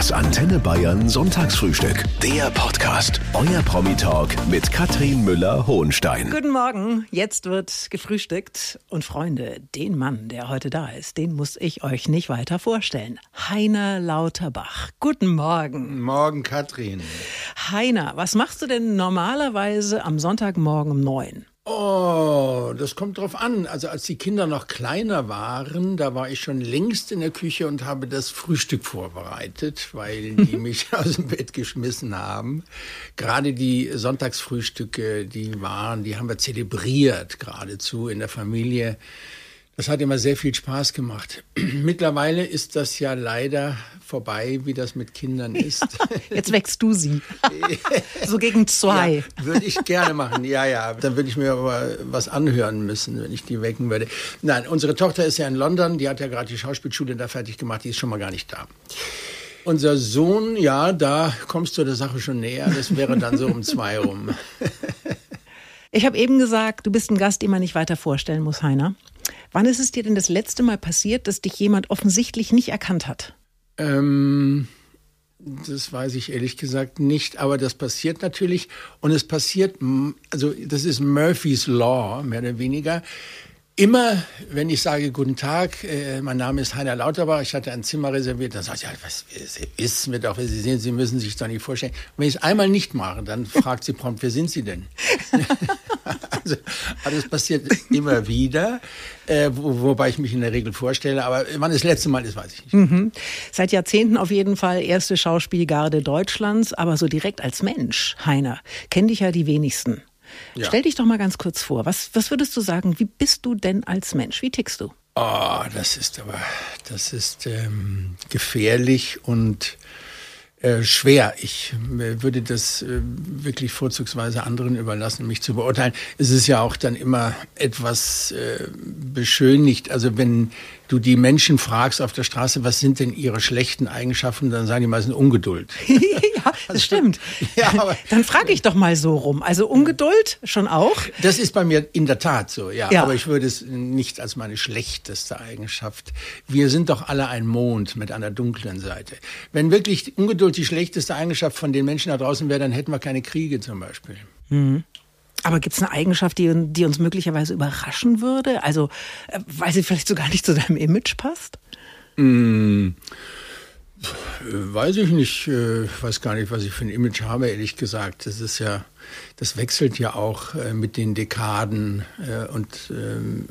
Das Antenne Bayern Sonntagsfrühstück. Der Podcast. Euer Promi-Talk mit Katrin Müller-Hohenstein. Guten Morgen. Jetzt wird gefrühstückt. Und Freunde, den Mann, der heute da ist, den muss ich euch nicht weiter vorstellen. Heiner Lauterbach. Guten Morgen. Morgen, Katrin. Heiner, was machst du denn normalerweise am Sonntagmorgen um neun? Oh, das kommt drauf an. Also als die Kinder noch kleiner waren, da war ich schon längst in der Küche und habe das Frühstück vorbereitet, weil die mich aus dem Bett geschmissen haben. Gerade die Sonntagsfrühstücke, die waren, die haben wir zelebriert geradezu in der Familie. Das hat immer sehr viel Spaß gemacht. Mittlerweile ist das ja leider vorbei, wie das mit Kindern ist. Ja, jetzt wächst du sie. so gegen zwei. Ja, würde ich gerne machen. Ja, ja. Dann würde ich mir aber was anhören müssen, wenn ich die wecken würde. Nein, unsere Tochter ist ja in London. Die hat ja gerade die Schauspielschule da fertig gemacht. Die ist schon mal gar nicht da. Unser Sohn, ja, da kommst du der Sache schon näher. Das wäre dann so um zwei rum. Ich habe eben gesagt, du bist ein Gast, den man nicht weiter vorstellen muss, Heiner. Wann ist es dir denn das letzte Mal passiert, dass dich jemand offensichtlich nicht erkannt hat? Ähm, das weiß ich ehrlich gesagt nicht, aber das passiert natürlich. Und es passiert, also das ist Murphy's Law, mehr oder weniger. Immer, wenn ich sage, guten Tag, äh, mein Name ist Heiner Lauterbach, ich hatte ein Zimmer reserviert, dann sagt sie, ja, was Sie wissen wir doch, Sie sind, Sie müssen sich doch nicht vorstellen. Und wenn ich es einmal nicht mache, dann fragt sie prompt, wer sind Sie denn? also, also das passiert immer wieder, äh, wo, wobei ich mich in der Regel vorstelle, aber wann das letzte Mal ist, weiß ich nicht. Mhm. Seit Jahrzehnten auf jeden Fall erste Schauspielgarde Deutschlands, aber so direkt als Mensch, Heiner, kennen dich ja die wenigsten. Ja. Stell dich doch mal ganz kurz vor. Was, was würdest du sagen? Wie bist du denn als Mensch? Wie tickst du? Oh, das ist aber, das ist ähm, gefährlich und äh, schwer. Ich äh, würde das äh, wirklich vorzugsweise anderen überlassen, mich zu beurteilen. Es ist ja auch dann immer etwas äh, beschönigt. Also wenn du die Menschen fragst auf der Straße, was sind denn ihre schlechten Eigenschaften, dann sagen die meisten Ungeduld. ja, das also, stimmt. Ja, aber, dann frage ich doch mal so rum. Also Ungeduld schon auch? Das ist bei mir in der Tat so, ja. ja. Aber ich würde es nicht als meine schlechteste Eigenschaft. Wir sind doch alle ein Mond mit einer dunklen Seite. Wenn wirklich Ungeduld die schlechteste Eigenschaft von den Menschen da draußen wäre, dann hätten wir keine Kriege zum Beispiel. Mhm. Aber gibt es eine Eigenschaft, die, die, uns möglicherweise überraschen würde? Also, äh, weil sie vielleicht sogar nicht zu deinem Image passt? Mm, weiß ich nicht. Ich äh, weiß gar nicht, was ich für ein Image habe, ehrlich gesagt. Das ist ja, das wechselt ja auch äh, mit den Dekaden und ähm,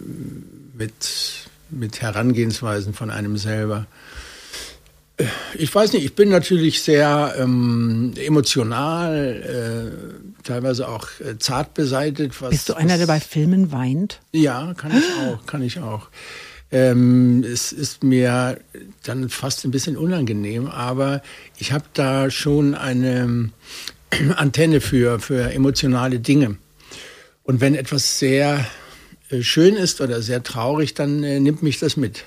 mit, mit Herangehensweisen von einem selber. Ich weiß nicht, ich bin natürlich sehr ähm, emotional, äh, teilweise auch äh, zart beseitigt. Was, Bist du einer, der bei Filmen weint? Ja, kann ich auch, kann ich auch. Ähm, es ist mir dann fast ein bisschen unangenehm, aber ich habe da schon eine Antenne für, für emotionale Dinge. Und wenn etwas sehr äh, schön ist oder sehr traurig, dann äh, nimmt mich das mit.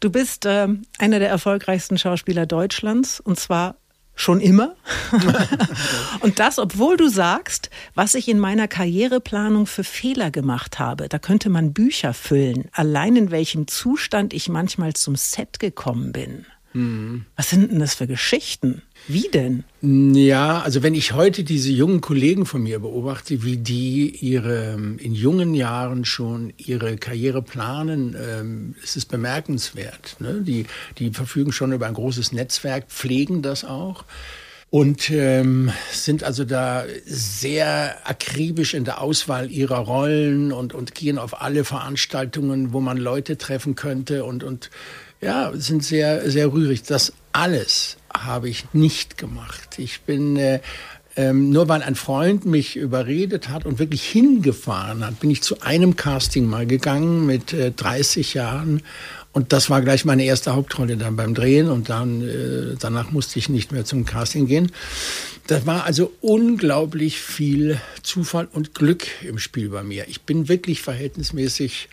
Du bist äh, einer der erfolgreichsten Schauspieler Deutschlands und zwar schon immer. und das, obwohl du sagst, was ich in meiner Karriereplanung für Fehler gemacht habe. Da könnte man Bücher füllen, allein in welchem Zustand ich manchmal zum Set gekommen bin. Mhm. Was sind denn das für Geschichten? Wie denn? Ja, also wenn ich heute diese jungen Kollegen von mir beobachte, wie die ihre in jungen Jahren schon ihre Karriere planen, ähm, es ist bemerkenswert. Ne? Die, die verfügen schon über ein großes Netzwerk, pflegen das auch und ähm, sind also da sehr akribisch in der Auswahl ihrer Rollen und, und gehen auf alle Veranstaltungen, wo man Leute treffen könnte und, und ja, sind sehr, sehr rührig. Das alles habe ich nicht gemacht. Ich bin äh, ähm, nur weil ein Freund mich überredet hat und wirklich hingefahren hat, bin ich zu einem Casting mal gegangen mit äh, 30 Jahren. Und das war gleich meine erste Hauptrolle dann beim Drehen und dann äh, danach musste ich nicht mehr zum Casting gehen. Das war also unglaublich viel Zufall und Glück im Spiel bei mir. Ich bin wirklich verhältnismäßig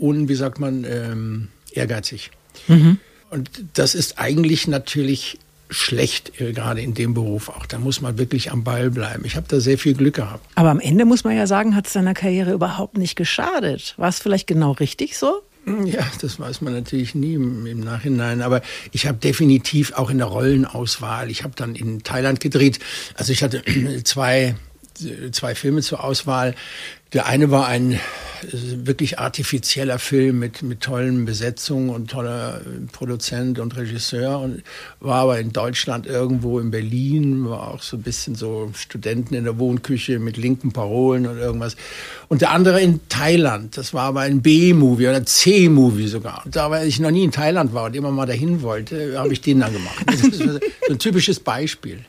un, wie sagt man, ähm, ehrgeizig. Mhm. Und das ist eigentlich natürlich schlecht, äh, gerade in dem Beruf auch. Da muss man wirklich am Ball bleiben. Ich habe da sehr viel Glück gehabt. Aber am Ende muss man ja sagen, hat es deiner Karriere überhaupt nicht geschadet. War es vielleicht genau richtig so? Ja, das weiß man natürlich nie im Nachhinein. Aber ich habe definitiv auch in der Rollenauswahl, ich habe dann in Thailand gedreht. Also ich hatte zwei, zwei Filme zur Auswahl. Der eine war ein wirklich artifizieller Film mit, mit tollen Besetzungen und toller Produzent und Regisseur und war aber in Deutschland irgendwo in Berlin, war auch so ein bisschen so Studenten in der Wohnküche mit linken Parolen und irgendwas. Und der andere in Thailand, das war aber ein B-Movie oder C-Movie sogar. Und da weil ich noch nie in Thailand war und immer mal dahin wollte, habe ich den dann gemacht. Das ist so ein typisches Beispiel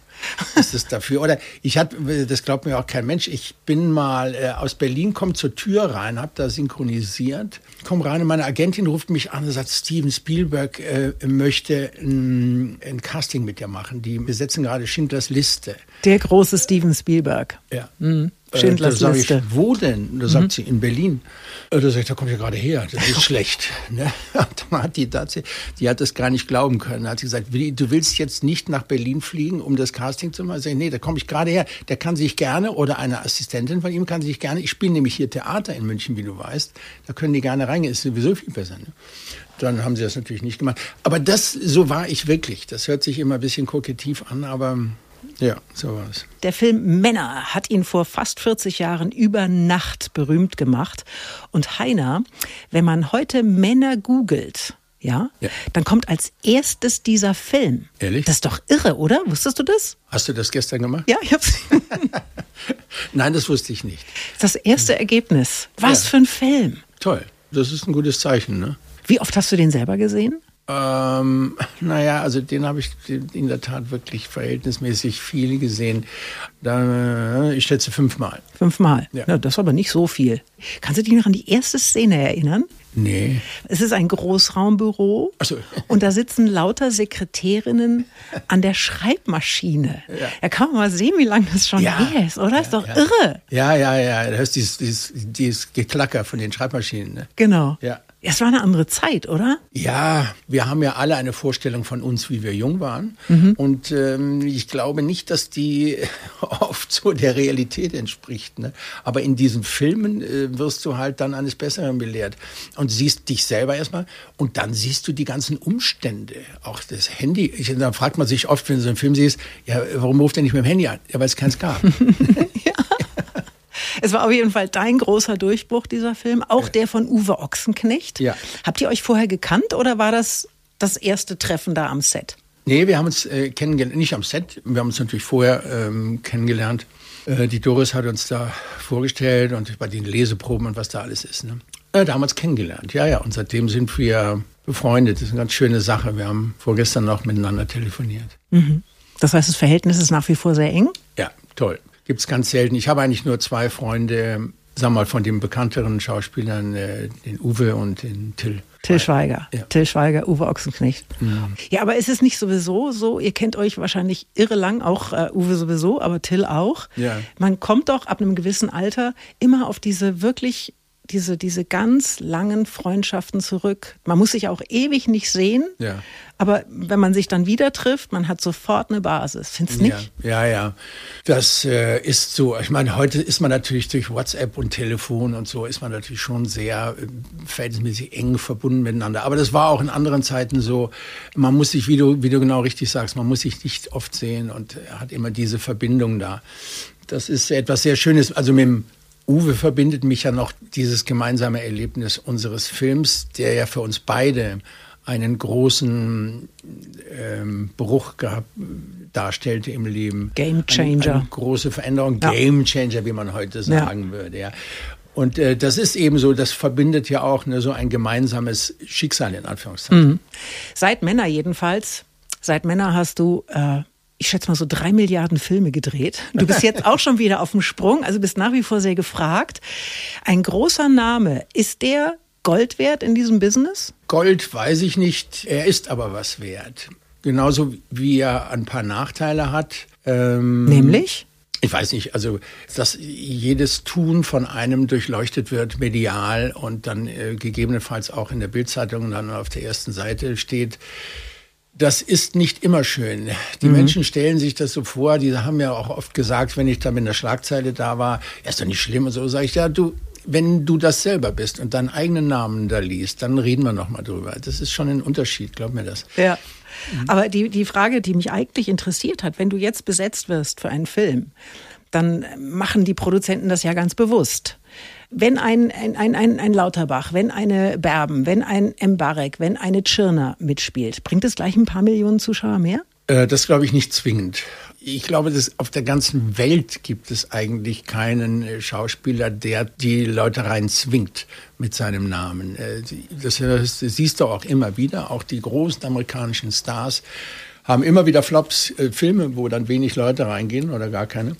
ist es dafür. Oder ich hatte, das glaubt mir auch kein Mensch, ich bin mal äh, aus Berlin, komme zur Tür rein, habe da synchronisiert, komme rein und meine Agentin ruft mich an und sagt, Steven Spielberg äh, möchte ein, ein, Casting mit dir machen. Die besetzen gerade Schindlers Liste. Der große Steven Spielberg. Ja. Mhm. Schindlers äh, Liste. Ich, wo denn? Da sagt mhm. sie, in Berlin. Äh, da sage ich, da kommt ja gerade her, das ist schlecht. Ne? Dann hat die, die hat das gar nicht glauben können. Da hat sie gesagt, du willst jetzt nicht nach Berlin fliegen, um das Casting zu machen? Sag ich, nee, da komme ich gerade her. Der kann sich gerne, oder eine Assistentin von ihm kann sich gerne, ich spiele nämlich hier Theater in München, wie du weißt, da können die gerne reingehen, ist sowieso viel besser. Ne? Dann haben sie das natürlich nicht gemacht. Aber das, so war ich wirklich. Das hört sich immer ein bisschen kokettiv an, aber ja, so war es. Der Film Männer hat ihn vor fast 40 Jahren über Nacht berühmt gemacht. Und Heiner, wenn man heute Männer googelt, ja, ja, dann kommt als erstes dieser Film. Ehrlich? Das ist doch irre, oder? Wusstest du das? Hast du das gestern gemacht? Ja, ich hab's. Nein, das wusste ich nicht. Das erste Ergebnis. Was ja. für ein Film. Toll. Das ist ein gutes Zeichen, ne? Wie oft hast du den selber gesehen? Ähm, naja, also den habe ich in der Tat wirklich verhältnismäßig viel gesehen. Da, äh, ich schätze fünfmal. Fünfmal? Ja. ja. Das ist aber nicht so viel. Kannst du dich noch an die erste Szene erinnern? Nee. Es ist ein Großraumbüro so. und da sitzen lauter Sekretärinnen an der Schreibmaschine. Ja. Da kann man mal sehen, wie lange das schon ja. her ist, oder? Ja, ist doch ja. irre. Ja, ja, ja. Da hörst dieses, dieses, dieses Geklacker von den Schreibmaschinen. Ne? Genau. Ja. Es war eine andere Zeit, oder? Ja, wir haben ja alle eine Vorstellung von uns, wie wir jung waren. Mhm. Und ähm, ich glaube nicht, dass die oft so der Realität entspricht. Ne? Aber in diesen Filmen äh, wirst du halt dann eines Besseren belehrt und siehst dich selber erstmal und dann siehst du die ganzen Umstände. Auch das Handy. Ich, dann fragt man sich oft, wenn du so einen Film siehst, ja, warum ruft er nicht mit dem Handy an? Ja, weil es keins gab. Es war auf jeden Fall dein großer Durchbruch, dieser Film. Auch der von Uwe Ochsenknecht. Ja. Habt ihr euch vorher gekannt oder war das das erste Treffen da am Set? Nee, wir haben uns äh, kennengelernt, nicht am Set, wir haben uns natürlich vorher ähm, kennengelernt. Äh, die Doris hat uns da vorgestellt und bei den Leseproben und was da alles ist. Ne? Äh, da haben wir uns kennengelernt, ja, ja. Und seitdem sind wir befreundet. Das ist eine ganz schöne Sache. Wir haben vorgestern noch miteinander telefoniert. Mhm. Das heißt, das Verhältnis ist nach wie vor sehr eng? Ja, toll gibt es ganz selten. Ich habe eigentlich nur zwei Freunde, sag mal, von den bekannteren Schauspielern, äh, den Uwe und den Till. Till Schweiger. Ja. Till Schweiger, Uwe Ochsenknecht. Mhm. Ja, aber ist es nicht sowieso so, ihr kennt euch wahrscheinlich irre lang, auch äh, Uwe sowieso, aber Till auch. Ja. Man kommt doch ab einem gewissen Alter immer auf diese wirklich diese, diese ganz langen Freundschaften zurück. Man muss sich auch ewig nicht sehen, ja. aber wenn man sich dann wieder trifft, man hat sofort eine Basis. Findest du nicht? Ja, ja, ja. Das äh, ist so. Ich meine, heute ist man natürlich durch WhatsApp und Telefon und so, ist man natürlich schon sehr äh, verhältnismäßig eng verbunden miteinander. Aber das war auch in anderen Zeiten so. Man muss sich, wie du, wie du genau richtig sagst, man muss sich nicht oft sehen und hat immer diese Verbindung da. Das ist etwas sehr Schönes. Also mit dem Uwe verbindet mich ja noch dieses gemeinsame Erlebnis unseres Films, der ja für uns beide einen großen ähm, Bruch gehabt, darstellte im Leben. Game Changer. Eine, eine große Veränderung, ja. Game Changer, wie man heute sagen ja. würde. Ja. Und äh, das ist eben so, das verbindet ja auch ne, so ein gemeinsames Schicksal in Anführungszeichen. Mhm. Seit Männer jedenfalls, seit Männer hast du äh, ich schätze mal so drei Milliarden Filme gedreht. Du bist jetzt auch schon wieder auf dem Sprung, also bist nach wie vor sehr gefragt. Ein großer Name, ist der Gold wert in diesem Business? Gold weiß ich nicht, er ist aber was wert. Genauso wie er ein paar Nachteile hat. Ähm, Nämlich? Ich weiß nicht, also dass jedes Tun von einem durchleuchtet wird medial und dann äh, gegebenenfalls auch in der Bildzeitung dann auf der ersten Seite steht das ist nicht immer schön. Die mhm. Menschen stellen sich das so vor, die haben ja auch oft gesagt, wenn ich da mit einer Schlagzeile da war, ja, ist doch nicht schlimm und so, sage ich, ja, du, wenn du das selber bist und deinen eigenen Namen da liest, dann reden wir nochmal drüber. Das ist schon ein Unterschied, glaub mir das. Ja. Mhm. Aber die, die Frage, die mich eigentlich interessiert hat, wenn du jetzt besetzt wirst für einen Film, dann machen die Produzenten das ja ganz bewusst. Wenn ein, ein, ein, ein, ein Lauterbach, wenn eine Berben, wenn ein Mbarek, wenn eine Tschirner mitspielt, bringt es gleich ein paar Millionen Zuschauer mehr? Äh, das glaube ich nicht zwingend. Ich glaube, dass auf der ganzen Welt gibt es eigentlich keinen äh, Schauspieler, der die Leute rein zwingt mit seinem Namen. Äh, das, siehst du auch immer wieder. Auch die großen amerikanischen Stars haben immer wieder Flops, Filme, wo dann wenig Leute reingehen oder gar keine.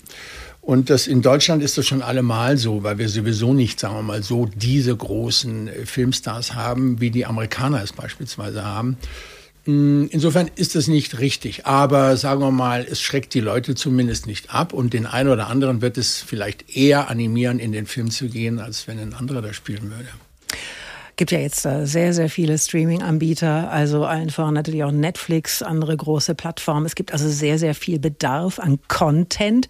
Und das in Deutschland ist das schon allemal so, weil wir sowieso nicht, sagen wir mal so, diese großen äh, Filmstars haben, wie die Amerikaner es beispielsweise haben. Mm, insofern ist das nicht richtig, aber sagen wir mal, es schreckt die Leute zumindest nicht ab. Und den einen oder anderen wird es vielleicht eher animieren, in den Film zu gehen, als wenn ein anderer da spielen würde gibt ja jetzt sehr, sehr viele Streaming-Anbieter, also allen voran natürlich auch Netflix, andere große Plattformen. Es gibt also sehr, sehr viel Bedarf an Content.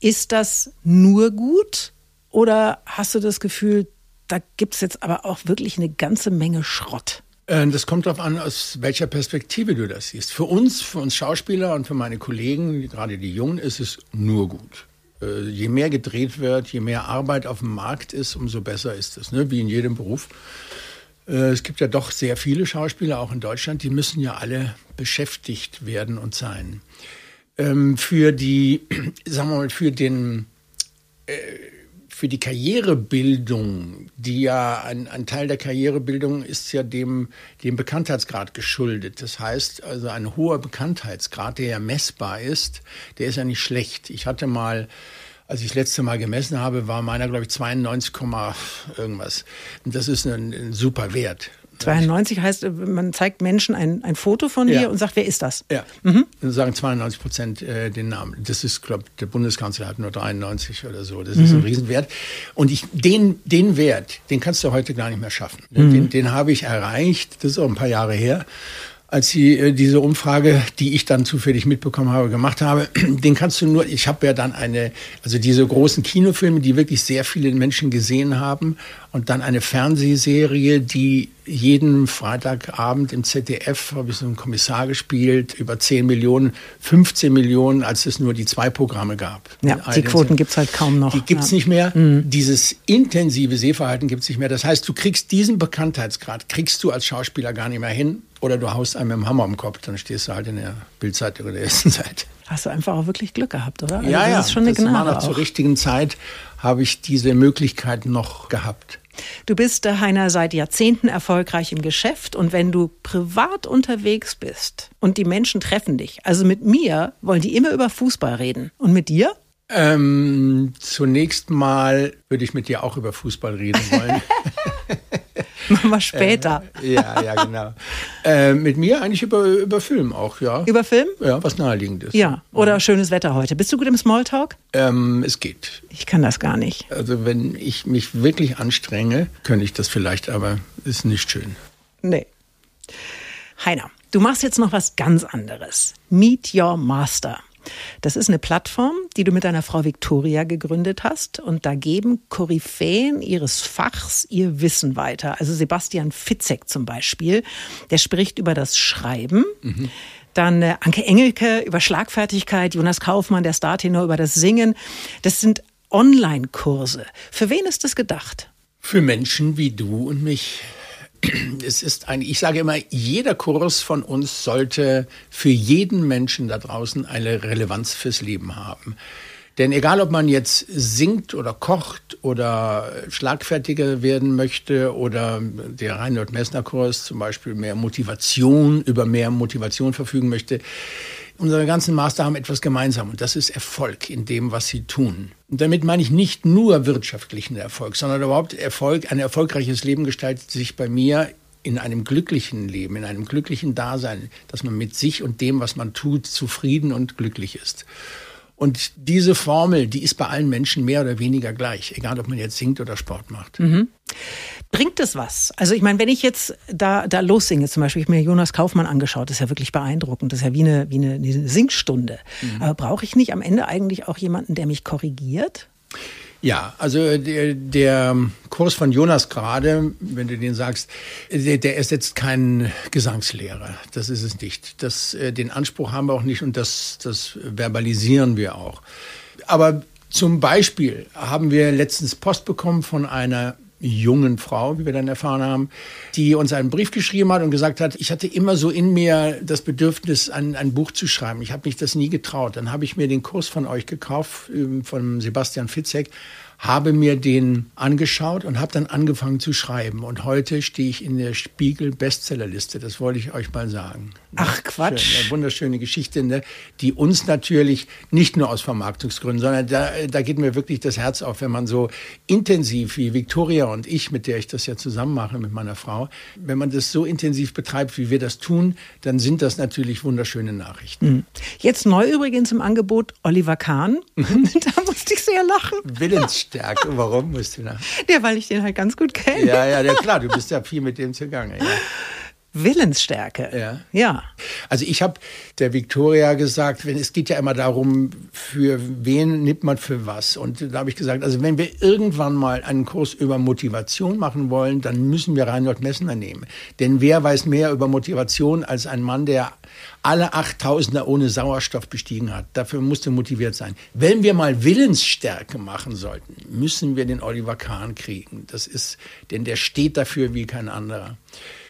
Ist das nur gut oder hast du das Gefühl, da gibt es jetzt aber auch wirklich eine ganze Menge Schrott? Äh, das kommt darauf an, aus welcher Perspektive du das siehst. Für uns, für uns Schauspieler und für meine Kollegen, gerade die Jungen, ist es nur gut. Äh, je mehr gedreht wird, je mehr Arbeit auf dem Markt ist, umso besser ist es, ne? wie in jedem Beruf. Äh, es gibt ja doch sehr viele Schauspieler, auch in Deutschland, die müssen ja alle beschäftigt werden und sein. Ähm, für die, sagen wir mal, für den, äh, für die Karrierebildung, die ja ein, ein Teil der Karrierebildung ist ja dem, dem Bekanntheitsgrad geschuldet. Das heißt also ein hoher Bekanntheitsgrad, der ja messbar ist, der ist ja nicht schlecht. Ich hatte mal als ich das letzte Mal gemessen habe, war meiner, glaube ich, 92, irgendwas. Und das ist ein, ein super Wert. 92 heißt, man zeigt Menschen ein, ein Foto von dir und sagt, wer ist das? Ja, mhm. dann sagen 92 Prozent äh, den Namen. Das ist, glaube der Bundeskanzler hat nur 93 oder so. Das mhm. ist ein Riesenwert. Und ich, den, den Wert, den kannst du heute gar nicht mehr schaffen. Mhm. Den, den habe ich erreicht. Das ist auch ein paar Jahre her als sie äh, diese Umfrage, die ich dann zufällig mitbekommen habe, gemacht habe, den kannst du nur, ich habe ja dann eine, also diese großen Kinofilme, die wirklich sehr viele Menschen gesehen haben und dann eine Fernsehserie, die jeden Freitagabend im ZDF, habe ich so einen Kommissar gespielt, über 10 Millionen, 15 Millionen, als es nur die zwei Programme gab. Ja, die Quoten gibt es halt kaum noch. Die gibt es ja. nicht mehr. Mhm. Dieses intensive Sehverhalten gibt es nicht mehr. Das heißt, du kriegst diesen Bekanntheitsgrad, kriegst du als Schauspieler gar nicht mehr hin. Oder du haust einem mit dem Hammer am Kopf, dann stehst du halt in der Bildzeitung oder der ersten Seite. Hast du einfach auch wirklich Glück gehabt, oder? Also ja, das ja. Ist schon eine das Gnade war zur richtigen Zeit habe ich diese Möglichkeit noch gehabt. Du bist, Heiner, seit Jahrzehnten erfolgreich im Geschäft und wenn du privat unterwegs bist und die Menschen treffen dich, also mit mir wollen die immer über Fußball reden und mit dir? Ähm, zunächst mal würde ich mit dir auch über Fußball reden wollen. Machen wir später. Äh, ja, ja, genau. Äh, mit mir eigentlich über, über Film auch, ja. Über Film? Ja, was naheliegend ist. Ja, oder ja. schönes Wetter heute. Bist du gut im Smalltalk? Ähm, es geht. Ich kann das gar nicht. Also wenn ich mich wirklich anstrenge, könnte ich das vielleicht, aber ist nicht schön. Nee. Heiner, du machst jetzt noch was ganz anderes. Meet Your Master. Das ist eine Plattform, die du mit deiner Frau Victoria gegründet hast. Und da geben Koryphäen ihres Fachs ihr Wissen weiter. Also Sebastian Fitzek zum Beispiel, der spricht über das Schreiben. Mhm. Dann äh, Anke Engelke über Schlagfertigkeit, Jonas Kaufmann, der Startenor über das Singen. Das sind Online-Kurse. Für wen ist das gedacht? Für Menschen wie du und mich es ist ein, ich sage immer, jeder Kurs von uns sollte für jeden Menschen da draußen eine Relevanz fürs Leben haben. Denn egal, ob man jetzt singt oder kocht oder schlagfertiger werden möchte oder der Reinhold Messner Kurs zum Beispiel mehr Motivation, über mehr Motivation verfügen möchte, unsere ganzen Master haben etwas gemeinsam und das ist Erfolg in dem, was sie tun. Und damit meine ich nicht nur wirtschaftlichen Erfolg, sondern überhaupt Erfolg. Ein erfolgreiches Leben gestaltet sich bei mir in einem glücklichen Leben, in einem glücklichen Dasein, dass man mit sich und dem, was man tut, zufrieden und glücklich ist. Und diese Formel, die ist bei allen Menschen mehr oder weniger gleich, egal ob man jetzt singt oder Sport macht. Mhm. Bringt es was? Also ich meine, wenn ich jetzt da, da lossinge, zum Beispiel, ich mir Jonas Kaufmann angeschaut, das ist ja wirklich beeindruckend, das ist ja wie eine, wie eine, eine Singstunde. Mhm. Aber brauche ich nicht am Ende eigentlich auch jemanden, der mich korrigiert? Ja, also der, der Kurs von Jonas gerade, wenn du den sagst, der, der ersetzt keinen Gesangslehrer. Das ist es nicht. Das, äh, den Anspruch haben wir auch nicht und das, das verbalisieren wir auch. Aber zum Beispiel haben wir letztens Post bekommen von einer jungen Frau, wie wir dann erfahren haben, die uns einen Brief geschrieben hat und gesagt hat, ich hatte immer so in mir das Bedürfnis, ein, ein Buch zu schreiben. Ich habe mich das nie getraut. Dann habe ich mir den Kurs von euch gekauft, ähm, von Sebastian Fitzek, habe mir den angeschaut und habe dann angefangen zu schreiben. Und heute stehe ich in der Spiegel Bestsellerliste. Das wollte ich euch mal sagen. Ach Quatsch. Schön, eine wunderschöne Geschichte, ne? die uns natürlich nicht nur aus Vermarktungsgründen, sondern da, da geht mir wirklich das Herz auf, wenn man so intensiv wie Victoria und ich, mit der ich das ja zusammen mache, mit meiner Frau, wenn man das so intensiv betreibt, wie wir das tun, dann sind das natürlich wunderschöne Nachrichten. Hm. Jetzt neu übrigens im Angebot Oliver Kahn. Da musste ich sehr lachen. Willensstärke. Warum musst du lachen? Ja, weil ich den halt ganz gut kenne. Ja, ja, ja, klar, du bist ja viel mit dem zugange. Ja. Willensstärke. Ja. Ja. Also ich habe der Victoria gesagt, wenn es geht ja immer darum, für wen nimmt man für was. Und da habe ich gesagt, also wenn wir irgendwann mal einen Kurs über Motivation machen wollen, dann müssen wir Reinhold Messner nehmen. Denn wer weiß mehr über Motivation als ein Mann, der alle 8000er ohne Sauerstoff bestiegen hat. Dafür musste motiviert sein. Wenn wir mal Willensstärke machen sollten, müssen wir den Oliver Kahn kriegen. Das ist, denn der steht dafür wie kein anderer.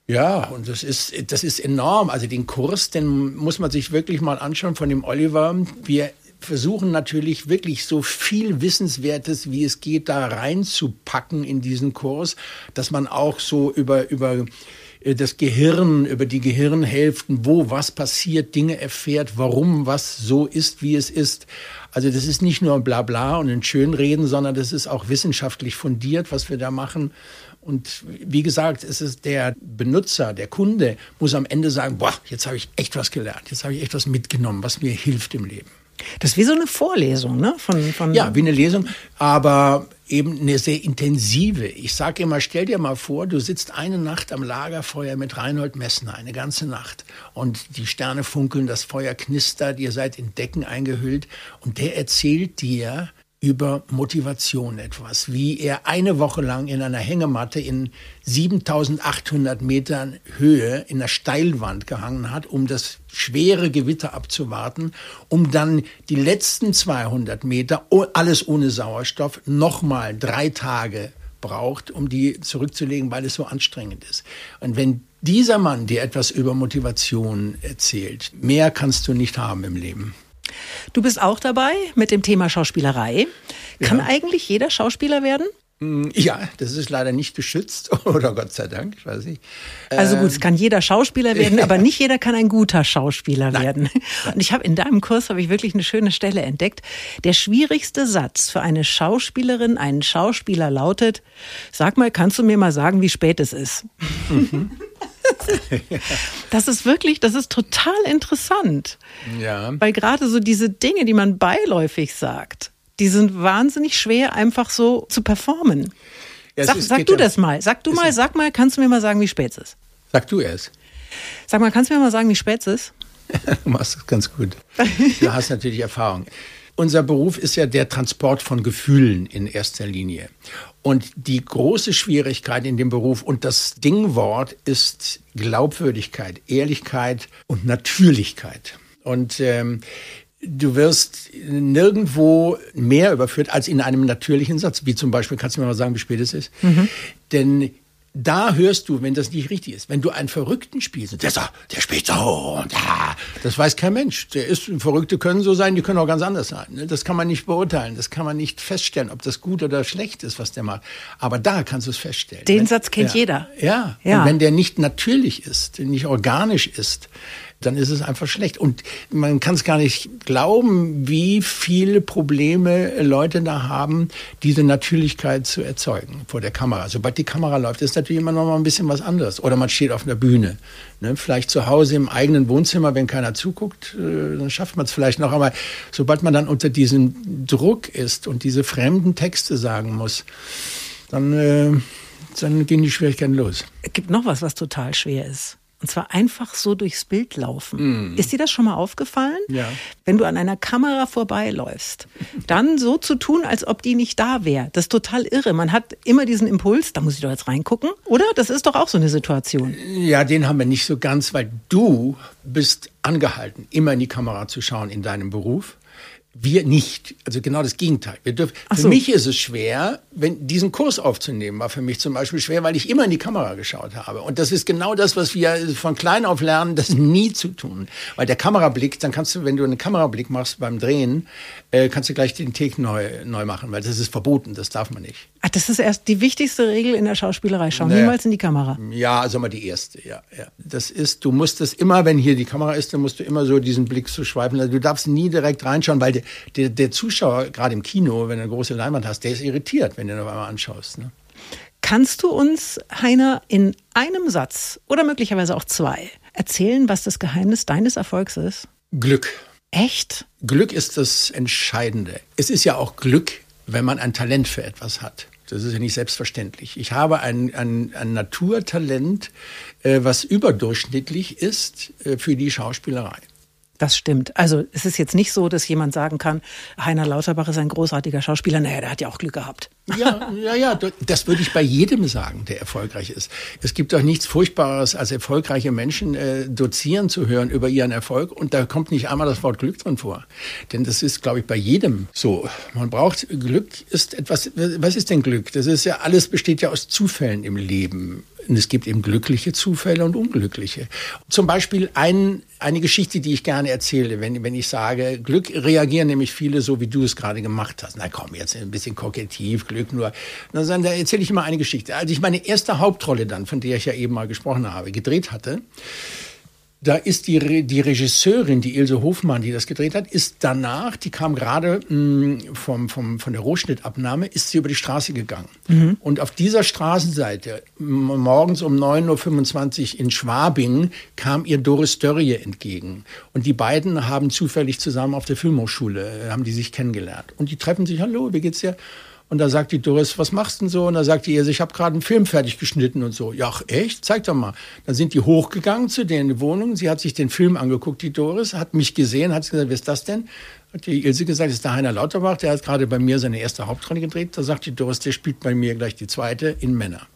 Ja, und das ist, das ist enorm. Also den Kurs, den muss man sich wirklich mal anschauen von dem Oliver. Wir versuchen natürlich wirklich so viel Wissenswertes, wie es geht, da reinzupacken in diesen Kurs, dass man auch so über, über äh, das Gehirn, über die Gehirnhälften, wo was passiert, Dinge erfährt, warum was so ist, wie es ist. Also das ist nicht nur ein Blabla und ein Schönreden, sondern das ist auch wissenschaftlich fundiert, was wir da machen. Und wie gesagt, es ist der Benutzer, der Kunde muss am Ende sagen, boah, jetzt habe ich echt was gelernt, jetzt habe ich echt was mitgenommen, was mir hilft im Leben. Das ist wie so eine Vorlesung, ne? Von, von ja, wie eine Lesung, aber eben eine sehr intensive. Ich sage immer, stell dir mal vor, du sitzt eine Nacht am Lagerfeuer mit Reinhold Messner, eine ganze Nacht. Und die Sterne funkeln, das Feuer knistert, ihr seid in Decken eingehüllt. Und der erzählt dir, über Motivation etwas, wie er eine Woche lang in einer Hängematte in 7800 Metern Höhe in der Steilwand gehangen hat, um das schwere Gewitter abzuwarten, um dann die letzten 200 Meter, alles ohne Sauerstoff, nochmal drei Tage braucht, um die zurückzulegen, weil es so anstrengend ist. Und wenn dieser Mann dir etwas über Motivation erzählt, mehr kannst du nicht haben im Leben. Du bist auch dabei mit dem Thema Schauspielerei. Kann ja. eigentlich jeder Schauspieler werden? Mm, ja, das ist leider nicht geschützt, oder Gott sei Dank, ich weiß nicht. Also gut, es kann jeder Schauspieler werden, aber nicht jeder kann ein guter Schauspieler Nein. werden. Und ich habe in deinem Kurs habe ich wirklich eine schöne Stelle entdeckt. Der schwierigste Satz für eine Schauspielerin, einen Schauspieler lautet: Sag mal, kannst du mir mal sagen, wie spät es ist? Mhm. das ist wirklich, das ist total interessant. Ja. Weil gerade so diese Dinge, die man beiläufig sagt, die sind wahnsinnig schwer einfach so zu performen. Ja, sag, sag du ja, das mal. Sag du mal, sag mal, kannst du mir mal sagen, wie spät es ist? Sag du es. Sag mal, kannst du mir mal sagen, wie spät es ist? du machst das ganz gut. Du hast natürlich Erfahrung. Unser Beruf ist ja der Transport von Gefühlen in erster Linie. Und die große Schwierigkeit in dem Beruf und das Dingwort ist Glaubwürdigkeit, Ehrlichkeit und Natürlichkeit. Und ähm, du wirst nirgendwo mehr überführt als in einem natürlichen Satz, wie zum Beispiel, kannst du mir mal sagen, wie spät es ist? Mhm. Denn da hörst du, wenn das nicht richtig ist. Wenn du einen Verrückten spielst, der, so, der spielt so und da, das weiß kein Mensch. Der ist, Verrückte können so sein, die können auch ganz anders sein. Ne? Das kann man nicht beurteilen, das kann man nicht feststellen, ob das gut oder schlecht ist, was der macht. Aber da kannst du es feststellen. Den wenn, Satz kennt ja, jeder. Ja, ja. Und wenn der nicht natürlich ist, nicht organisch ist, dann ist es einfach schlecht. Und man kann es gar nicht glauben, wie viele Probleme Leute da haben, diese Natürlichkeit zu erzeugen vor der Kamera. Sobald die Kamera läuft, ist natürlich immer noch mal ein bisschen was anderes. Oder man steht auf einer Bühne. Ne? Vielleicht zu Hause im eigenen Wohnzimmer, wenn keiner zuguckt, äh, dann schafft man es vielleicht noch. Aber sobald man dann unter diesem Druck ist und diese fremden Texte sagen muss, dann, äh, dann gehen die Schwierigkeiten los. Es gibt noch was, was total schwer ist. Und zwar einfach so durchs Bild laufen. Mm. Ist dir das schon mal aufgefallen? Ja. Wenn du an einer Kamera vorbeiläufst, dann so zu tun, als ob die nicht da wäre. Das ist total irre. Man hat immer diesen Impuls, da muss ich doch jetzt reingucken, oder? Das ist doch auch so eine Situation. Ja, den haben wir nicht so ganz, weil du bist angehalten, immer in die Kamera zu schauen in deinem Beruf. Wir nicht. Also genau das Gegenteil. Wir dürfen, so. Für mich ist es schwer, wenn diesen Kurs aufzunehmen, war für mich zum Beispiel schwer, weil ich immer in die Kamera geschaut habe. Und das ist genau das, was wir von klein auf lernen, das nie zu tun. Weil der Kamerablick, dann kannst du, wenn du einen Kamerablick machst beim Drehen, äh, kannst du gleich den Take neu, neu machen, weil das ist verboten, das darf man nicht. Ach, das ist erst die wichtigste Regel in der Schauspielerei. Schau naja. niemals in die Kamera. Ja, also mal die erste, ja, ja. Das ist, du musst das immer, wenn hier die Kamera ist, dann musst du immer so diesen Blick zu schweifen. Also du darfst nie direkt reinschauen, weil der, der, der Zuschauer, gerade im Kino, wenn du eine große Leinwand hast, der ist irritiert, wenn du ihn auf einmal anschaust. Ne? Kannst du uns, Heiner, in einem Satz oder möglicherweise auch zwei erzählen, was das Geheimnis deines Erfolgs ist? Glück. Echt? Glück ist das Entscheidende. Es ist ja auch Glück, wenn man ein Talent für etwas hat. Das ist ja nicht selbstverständlich. Ich habe ein, ein, ein Naturtalent, äh, was überdurchschnittlich ist äh, für die Schauspielerei. Das stimmt. Also es ist jetzt nicht so, dass jemand sagen kann, Heiner Lauterbach ist ein großartiger Schauspieler. Naja, der hat ja auch Glück gehabt. Ja, ja, ja. Das würde ich bei jedem sagen, der erfolgreich ist. Es gibt doch nichts Furchtbares, als erfolgreiche Menschen äh, dozieren zu hören über ihren Erfolg. Und da kommt nicht einmal das Wort Glück drin vor. Denn das ist, glaube ich, bei jedem so. Man braucht Glück ist etwas. Was ist denn Glück? Das ist ja alles besteht ja aus Zufällen im Leben. Und es gibt eben glückliche Zufälle und unglückliche. Zum Beispiel ein, eine Geschichte, die ich gerne erzähle, wenn, wenn ich sage, Glück reagieren nämlich viele so, wie du es gerade gemacht hast. Na komm, jetzt ein bisschen kokettiv, Glück nur. Dann da erzähle ich immer eine Geschichte. Als ich meine erste Hauptrolle dann, von der ich ja eben mal gesprochen habe, gedreht hatte, da ist die, die Regisseurin, die Ilse Hofmann, die das gedreht hat, ist danach, die kam gerade mm, vom, vom, von der Rohschnittabnahme, ist sie über die Straße gegangen. Mhm. Und auf dieser Straßenseite, morgens um 9.25 Uhr in Schwabing, kam ihr Doris Dörrie entgegen. Und die beiden haben zufällig zusammen auf der Filmhochschule, äh, haben die sich kennengelernt. Und die treffen sich, hallo, wie geht's dir? Und da sagt die Doris, was machst du denn so? Und da sagt die ihr, ich habe gerade einen Film fertig geschnitten und so. Ja, ach, echt? Zeig doch mal. Dann sind die hochgegangen zu die Wohnung. Sie hat sich den Film angeguckt, die Doris, hat mich gesehen, hat gesagt, wer ist das denn? Hat die Ilse gesagt, das ist der Heiner Lauterbach, der hat gerade bei mir seine erste Hauptrolle gedreht. Da sagt die Doris, der spielt bei mir gleich die zweite in Männer.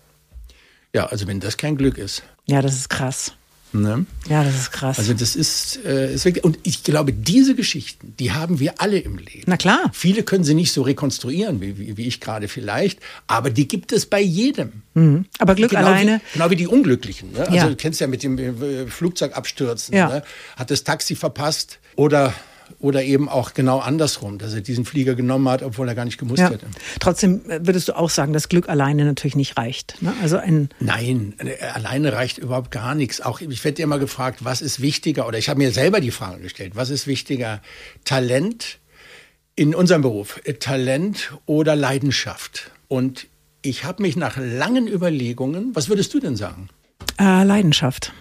Ja, also wenn das kein Glück ist. Ja, das ist krass. Ne? Ja, das ist krass. Also das ist, äh, ist wirklich, und ich glaube, diese Geschichten, die haben wir alle im Leben. Na klar. Viele können sie nicht so rekonstruieren, wie, wie, wie ich gerade vielleicht, aber die gibt es bei jedem. Mhm. Aber Glück genau alleine. Wie, genau wie die Unglücklichen. Ne? Also ja. du kennst ja mit dem äh, Flugzeugabstürzen. Ja. Ne? Hat das Taxi verpasst oder oder eben auch genau andersrum, dass er diesen Flieger genommen hat, obwohl er gar nicht gemusst ja. hätte. Trotzdem äh, würdest du auch sagen, dass Glück alleine natürlich nicht reicht. Ne? Also ein Nein, äh, alleine reicht überhaupt gar nichts. Auch ich werde immer gefragt, was ist wichtiger? Oder ich habe mir selber die Frage gestellt, was ist wichtiger? Talent in unserem Beruf, äh, Talent oder Leidenschaft? Und ich habe mich nach langen Überlegungen, was würdest du denn sagen? Äh, Leidenschaft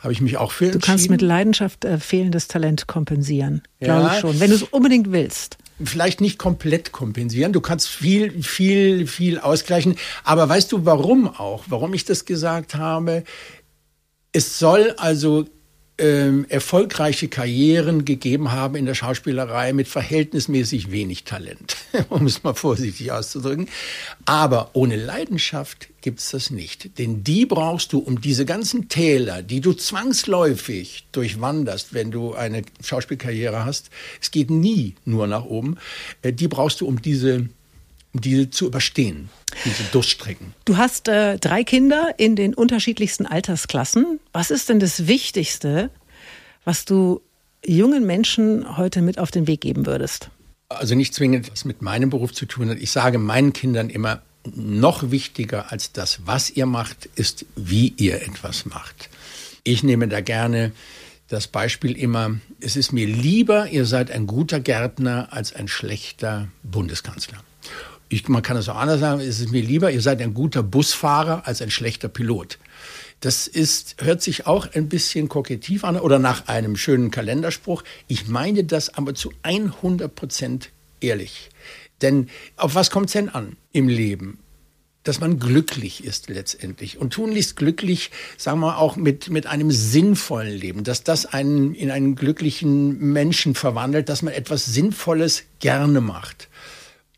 habe ich mich auch für. Du kannst mit Leidenschaft äh, fehlendes Talent kompensieren, glaube ja. ich schon, wenn du es unbedingt willst. Vielleicht nicht komplett kompensieren, du kannst viel, viel, viel ausgleichen. Aber weißt du, warum auch? Warum ich das gesagt habe? Es soll also ähm, erfolgreiche Karrieren gegeben haben in der Schauspielerei mit verhältnismäßig wenig Talent, um es mal vorsichtig auszudrücken. Aber ohne Leidenschaft gibt's das nicht. Denn die brauchst du, um diese ganzen Täler, die du zwangsläufig durchwanderst, wenn du eine Schauspielkarriere hast, es geht nie nur nach oben, äh, die brauchst du, um diese, diese zu überstehen diese Durststrecken. Du hast äh, drei Kinder in den unterschiedlichsten Altersklassen. Was ist denn das Wichtigste, was du jungen Menschen heute mit auf den Weg geben würdest? Also nicht zwingend, was mit meinem Beruf zu tun hat. Ich sage meinen Kindern immer, noch wichtiger als das, was ihr macht, ist, wie ihr etwas macht. Ich nehme da gerne das Beispiel immer, es ist mir lieber, ihr seid ein guter Gärtner als ein schlechter Bundeskanzler ich, man kann es auch anders sagen, es ist mir lieber, ihr seid ein guter Busfahrer als ein schlechter Pilot. Das ist, hört sich auch ein bisschen kokettiv an oder nach einem schönen Kalenderspruch. Ich meine das aber zu 100 Prozent ehrlich. Denn auf was kommt es denn an im Leben? dass man glücklich ist letztendlich. Und tunlichst glücklich, sagen wir auch mit, mit einem sinnvollen Leben, dass das einen in einen glücklichen Menschen verwandelt, dass man etwas Sinnvolles gerne macht.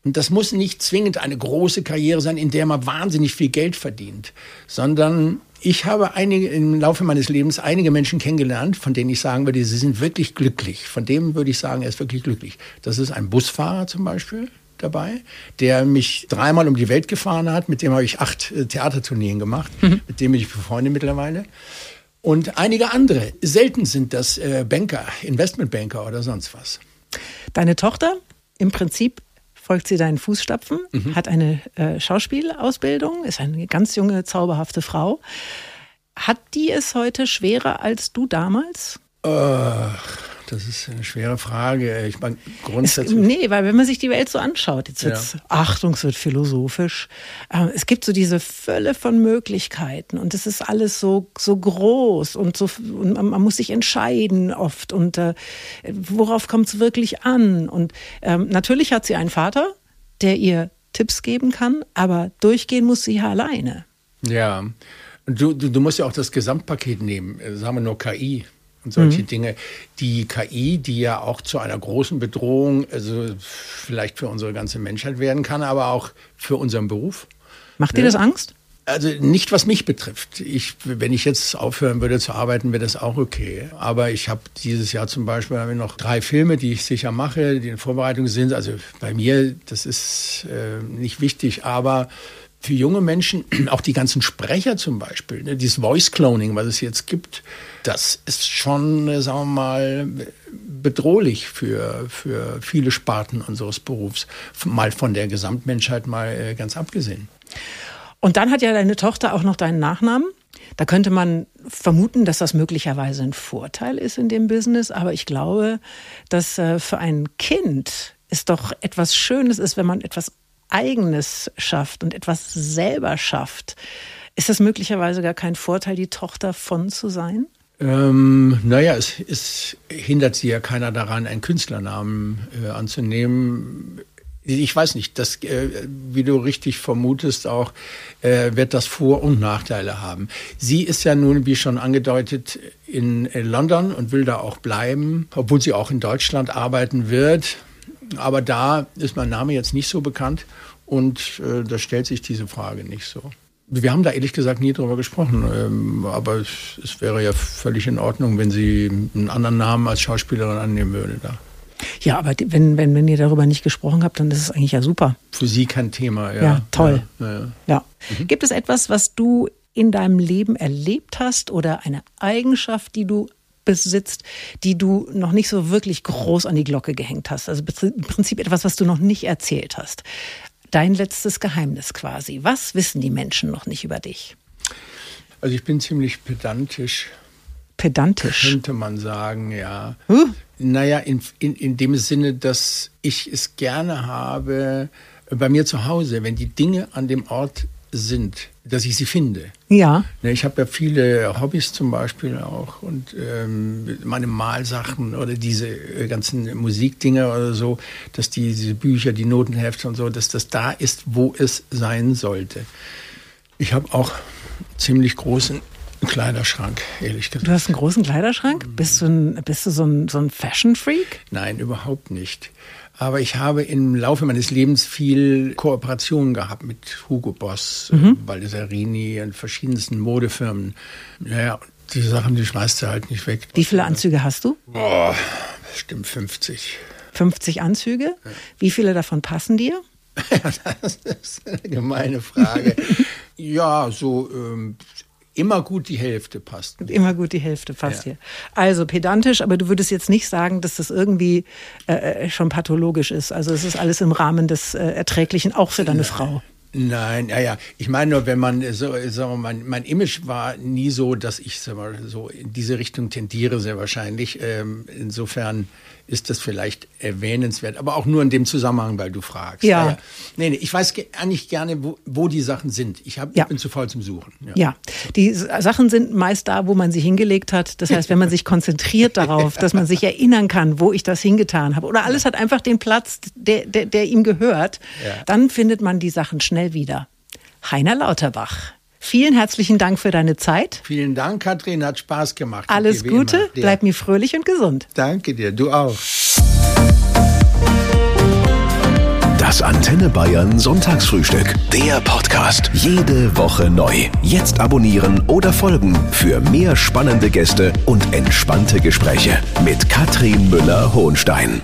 Und das muss nicht zwingend eine große Karriere sein, in der man wahnsinnig viel Geld verdient, sondern ich habe einige, im Laufe meines Lebens einige Menschen kennengelernt, von denen ich sagen würde, sie sind wirklich glücklich. Von dem würde ich sagen, er ist wirklich glücklich. Das ist ein Busfahrer zum Beispiel dabei, der mich dreimal um die Welt gefahren hat. Mit dem habe ich acht äh, Theatertourneen gemacht. Mhm. Mit dem bin ich befreundet mittlerweile. Und einige andere. Selten sind das äh, Banker, Investmentbanker oder sonst was. Deine Tochter, im Prinzip folgt sie deinen Fußstapfen, mhm. hat eine äh, Schauspielausbildung, ist eine ganz junge, zauberhafte Frau. Hat die es heute schwerer als du damals? Uh, das ist eine schwere Frage. Ich meine, grundsätzlich. Es, nee, weil wenn man sich die Welt so anschaut, jetzt wird ja. Achtung, es wird philosophisch. Äh, es gibt so diese Fülle von Möglichkeiten und es ist alles so, so groß und so, und man, man muss sich entscheiden oft und äh, worauf kommt es wirklich an? Und ähm, natürlich hat sie einen Vater, der ihr Tipps geben kann, aber durchgehen muss sie ja alleine. Ja. Du, du, du musst ja auch das Gesamtpaket nehmen. Sagen wir nur KI und solche mhm. Dinge. Die KI, die ja auch zu einer großen Bedrohung, also vielleicht für unsere ganze Menschheit werden kann, aber auch für unseren Beruf. Macht dir das Angst? Also nicht, was mich betrifft. Ich, wenn ich jetzt aufhören würde zu arbeiten, wäre das auch okay. Aber ich habe dieses Jahr zum Beispiel noch drei Filme, die ich sicher mache, die in Vorbereitung sind. Also bei mir, das ist äh, nicht wichtig, aber für junge Menschen, auch die ganzen Sprecher zum Beispiel, ne, dieses Voice Cloning, was es jetzt gibt, das ist schon, äh, sagen wir mal, bedrohlich für, für viele Sparten unseres Berufs, mal von der Gesamtmenschheit mal äh, ganz abgesehen. Und dann hat ja deine Tochter auch noch deinen Nachnamen. Da könnte man vermuten, dass das möglicherweise ein Vorteil ist in dem Business, aber ich glaube, dass äh, für ein Kind es doch etwas Schönes ist, wenn man etwas Eigenes schafft und etwas selber schafft, ist das möglicherweise gar kein Vorteil, die Tochter von zu sein? Ähm, naja, es, es hindert sie ja keiner daran, einen Künstlernamen äh, anzunehmen. Ich weiß nicht, das, äh, wie du richtig vermutest, auch äh, wird das Vor- und Nachteile haben. Sie ist ja nun, wie schon angedeutet, in, in London und will da auch bleiben, obwohl sie auch in Deutschland arbeiten wird. Aber da ist mein Name jetzt nicht so bekannt und äh, da stellt sich diese Frage nicht so. Wir haben da ehrlich gesagt nie drüber gesprochen, ähm, aber es, es, wäre ja völlig in Ordnung, wenn sie einen anderen Namen als Schauspielerin annehmen würde da. Ja, aber wenn, wenn, wenn ihr darüber nicht gesprochen habt, dann ist es eigentlich ja super. Für sie kein Thema, ja. Ja, toll. Ja, ja. ja. Mhm. Gibt es etwas, was du in deinem Leben erlebt hast oder eine Eigenschaft, die du besitzt, die du noch nicht so wirklich groß an die Glocke gehängt hast. Also im Prinzip etwas, was du noch nicht erzählt hast. Dein letztes Geheimnis quasi. Was wissen die Menschen noch nicht über dich? Also ich bin ziemlich pedantisch. Pedantisch? Könnte man sagen, ja. Huh? Naja, in, in, in dem Sinne, dass ich es gerne habe, bei mir zu Hause, wenn die Dinge an dem Ort sind, dass ich sie finde. Ja. Ne, ich habe ja viele Hobbys zum Beispiel auch und ähm, meine Malsachen oder diese äh, ganzen Musikdinger oder so, dass die, diese Bücher, die Notenhefte und so, dass das da ist, wo es sein sollte. Ich habe auch ziemlich großen Kleiderschrank, ehrlich gesagt. Du hast einen großen Kleiderschrank? Bist du, ein, bist du so ein, so ein Fashion-Freak? Nein, überhaupt nicht. Aber ich habe im Laufe meines Lebens viel Kooperationen gehabt mit Hugo Boss, mhm. Baldessarini und verschiedensten Modefirmen. Naja, die Sachen, die schmeißt du halt nicht weg. Wie viele Anzüge hast du? Boah, bestimmt 50. 50 Anzüge? Wie viele davon passen dir? Ja, das ist eine gemeine Frage. ja, so ähm, immer gut die Hälfte passt. Immer gut die Hälfte passt ja. hier. Also pedantisch, aber du würdest jetzt nicht sagen, dass das irgendwie äh, äh schon pathologisch ist. Also es ist alles im Rahmen des äh, Erträglichen, auch für deine Nein. Frau. Nein, ja, ja. Ich meine nur, wenn man so, so mein, mein Image war nie so, dass ich sag mal, so in diese Richtung tendiere, sehr wahrscheinlich. Ähm, insofern ist das vielleicht erwähnenswert, aber auch nur in dem Zusammenhang, weil du fragst. Ja. ja. Nee, nee, ich weiß eigentlich gerne, wo, wo die Sachen sind. Ich, hab, ja. ich bin zu faul zum Suchen. Ja. ja, die Sachen sind meist da, wo man sie hingelegt hat. Das heißt, wenn man sich konzentriert darauf, dass man sich erinnern kann, wo ich das hingetan habe, oder alles hat einfach den Platz, der, der, der ihm gehört, dann findet man die Sachen schnell wieder. Heiner Lauterbach. Vielen herzlichen Dank für deine Zeit. Vielen Dank, Katrin, hat Spaß gemacht. Alles Gute, bleib mir fröhlich und gesund. Danke dir, du auch. Das Antenne Bayern Sonntagsfrühstück. Der Podcast. Jede Woche neu. Jetzt abonnieren oder folgen für mehr spannende Gäste und entspannte Gespräche mit Katrin Müller-Hohenstein.